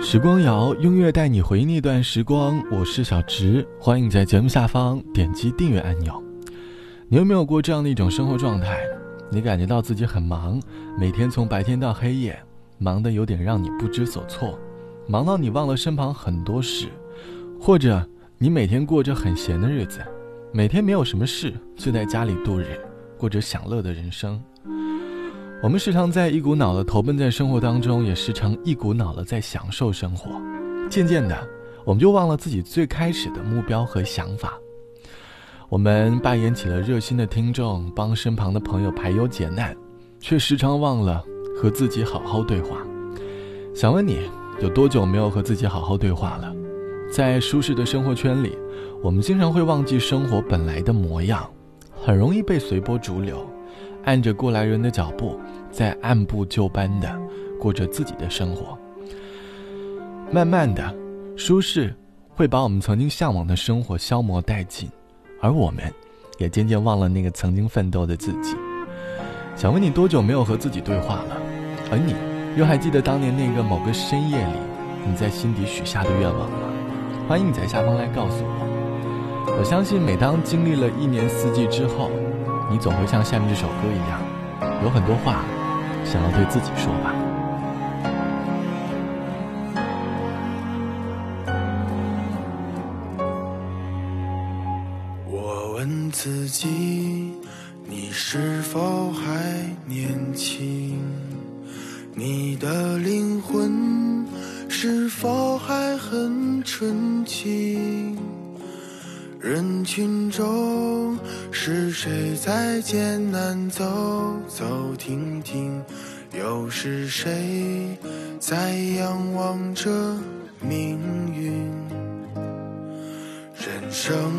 时光谣，音乐带你回忆那段时光。我是小直，欢迎在节目下方点击订阅按钮。你有没有过这样的一种生活状态？你感觉到自己很忙，每天从白天到黑夜，忙得有点让你不知所措，忙到你忘了身旁很多事，或者你每天过着很闲的日子，每天没有什么事，就在家里度日，过着享乐的人生。我们时常在一股脑的投奔在生活当中，也时常一股脑的在享受生活。渐渐的，我们就忘了自己最开始的目标和想法。我们扮演起了热心的听众，帮身旁的朋友排忧解难，却时常忘了和自己好好对话。想问你，有多久没有和自己好好对话了？在舒适的生活圈里，我们经常会忘记生活本来的模样，很容易被随波逐流。按着过来人的脚步，在按部就班的过着自己的生活。慢慢的，舒适会把我们曾经向往的生活消磨殆尽，而我们，也渐渐忘了那个曾经奋斗的自己。想问你多久没有和自己对话了？而你，又还记得当年那个某个深夜里，你在心底许下的愿望吗？欢迎你在下方来告诉我。我相信，每当经历了一年四季之后。你总会像下面这首歌一样，有很多话想要对自己说吧。我问自己，你是否还年轻？你的灵魂是否还很纯是谁在艰难走走停停？又是谁在仰望着命运？人生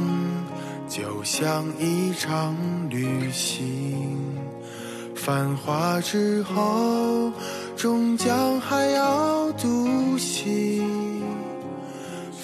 就像一场旅行，繁华之后终将还要独。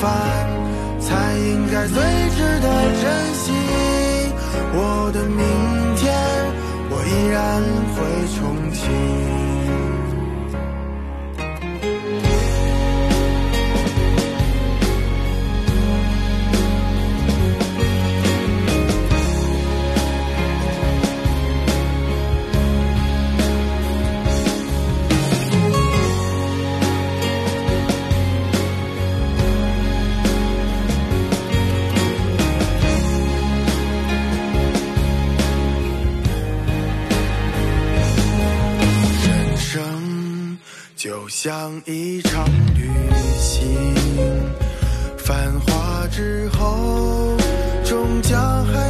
才应该最值得珍惜。我的明天，我依然像一场旅行，繁华之后，终将还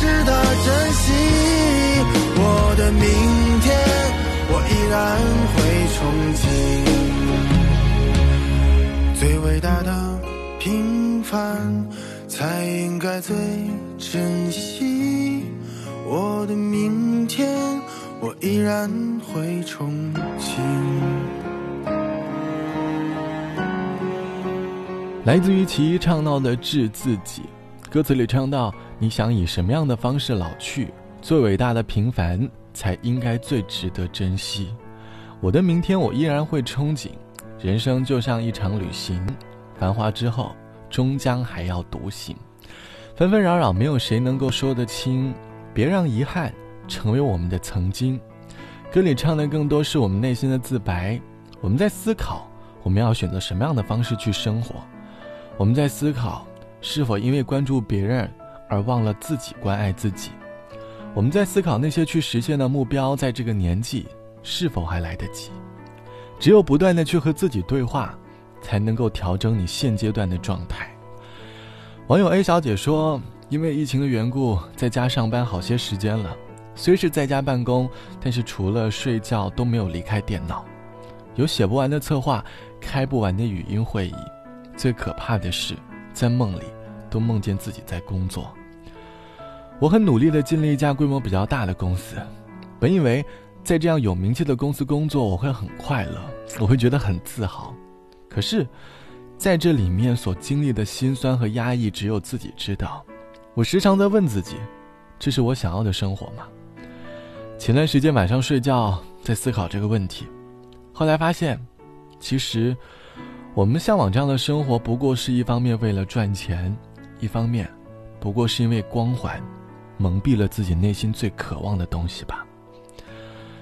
值得珍惜。我的明天，我依然会憧憬。最伟大的平凡，才应该最珍惜。我的明天，我依然会憧憬。来自于其唱到的致自己，歌词里唱到：“你想以什么样的方式老去？最伟大的平凡，才应该最值得珍惜。我的明天，我依然会憧憬。人生就像一场旅行，繁华之后，终将还要独行。纷纷扰扰，没有谁能够说得清。别让遗憾成为我们的曾经。歌里唱的更多是我们内心的自白。我们在思考，我们要选择什么样的方式去生活。”我们在思考，是否因为关注别人而忘了自己关爱自己？我们在思考那些去实现的目标，在这个年纪是否还来得及？只有不断的去和自己对话，才能够调整你现阶段的状态。网友 A 小姐说：“因为疫情的缘故，在家上班好些时间了。虽是在家办公，但是除了睡觉都没有离开电脑，有写不完的策划，开不完的语音会议。”最可怕的是，在梦里都梦见自己在工作。我很努力的进了一家规模比较大的公司，本以为在这样有名气的公司工作我会很快乐，我会觉得很自豪。可是，在这里面所经历的辛酸和压抑，只有自己知道。我时常在问自己：这是我想要的生活吗？前段时间晚上睡觉在思考这个问题，后来发现，其实。我们向往这样的生活，不过是一方面为了赚钱，一方面，不过是因为光环，蒙蔽了自己内心最渴望的东西吧。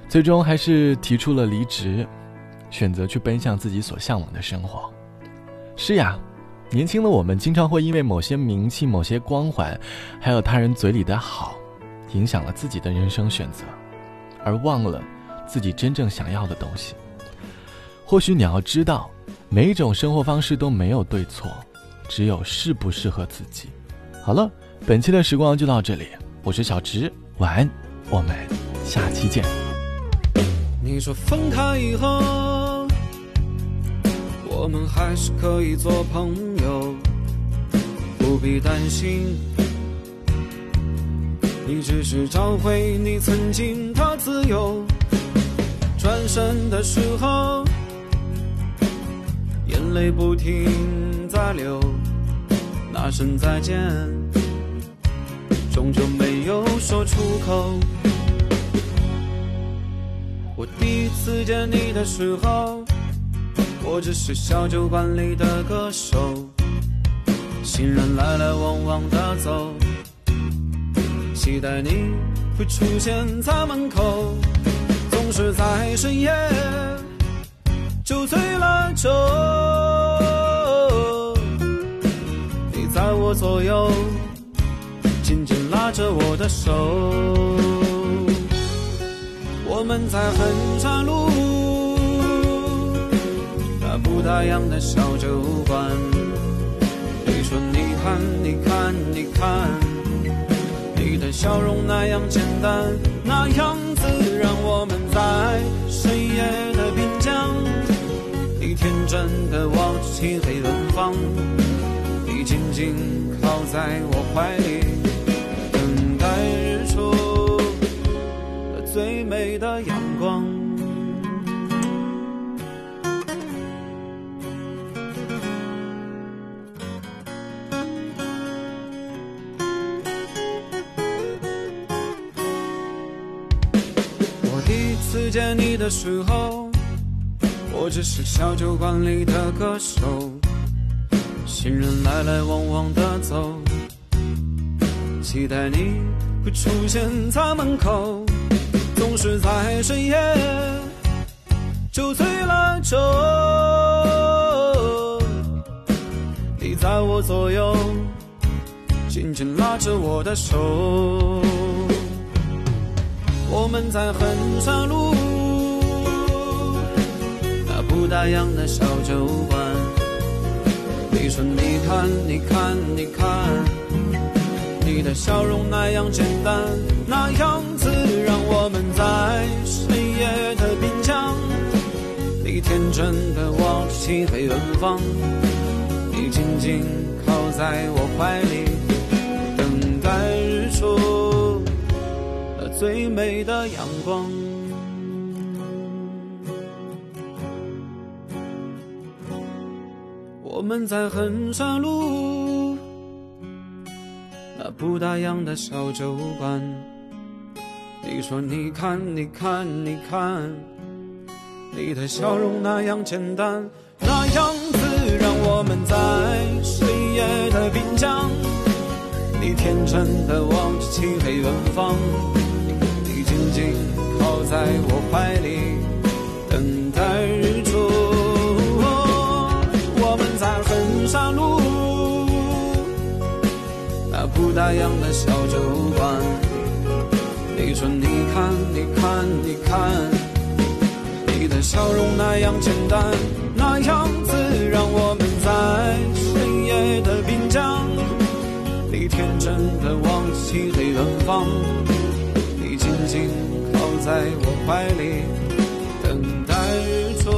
最终还是提出了离职，选择去奔向自己所向往的生活。是呀，年轻的我们经常会因为某些名气、某些光环，还有他人嘴里的好，影响了自己的人生选择，而忘了自己真正想要的东西。或许你要知道。每一种生活方式都没有对错，只有适不适合自己。好了，本期的时光就到这里，我是小池，晚安，我们下期见。你说分开以后，我们还是可以做朋友，不必担心。你只是找回你曾经的自由，转身的时候。眼泪不停在流，那声再见，终究没有说出口。我第一次见你的时候，我只是小酒馆里的歌手，行人来来往往的走，期待你会出现在门口，总是在深夜。酒醉了酒，你在我左右，拉着我的手。我们在衡山路那不打烊的小酒馆。你说你看，你看，你看，你的笑容那样简单，那样自然。我们在深夜的滨江。天真的望着漆黑远方，你紧紧靠在我怀里，的阳光。我第一次见你的时候。我只是小酒馆里的歌手，行人来来往往的走，期待你会出现在门口，总是在深夜，酒醉了酒，你在我左右，紧紧拉着我的手，我们在衡山路那。不打烊的小酒馆，你说你看，你看，你看，你。的笑容那样简单，那样次，让。我们在深夜的滨江，你天真的望着漆黑远方，你静静靠在我怀里，等待日出和最美的阳光。我们在衡山路那不打烊的小酒馆，你说你看你看你看，你的笑容那样简单，那样自然。我们在深夜的滨江，你天真的望着漆黑远方，你静静靠在我怀里，等待日出。山路，那不打烊的小酒馆。你说你看，你看，你看，你的笑容那样简单，那样自然。我们在深夜的滨江，你天真的望着漆黑远方，你静静靠在我怀里，等待日出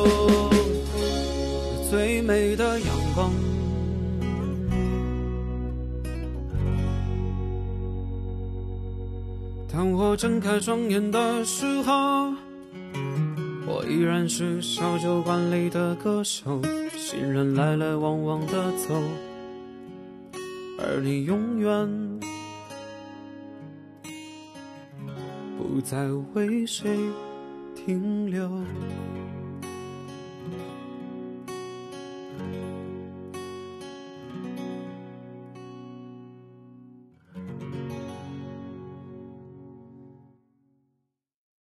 最美的阳当我睁开双眼的时候，我依然是小酒馆里的歌手，行人来来往往的走，而你永远不再为谁停留。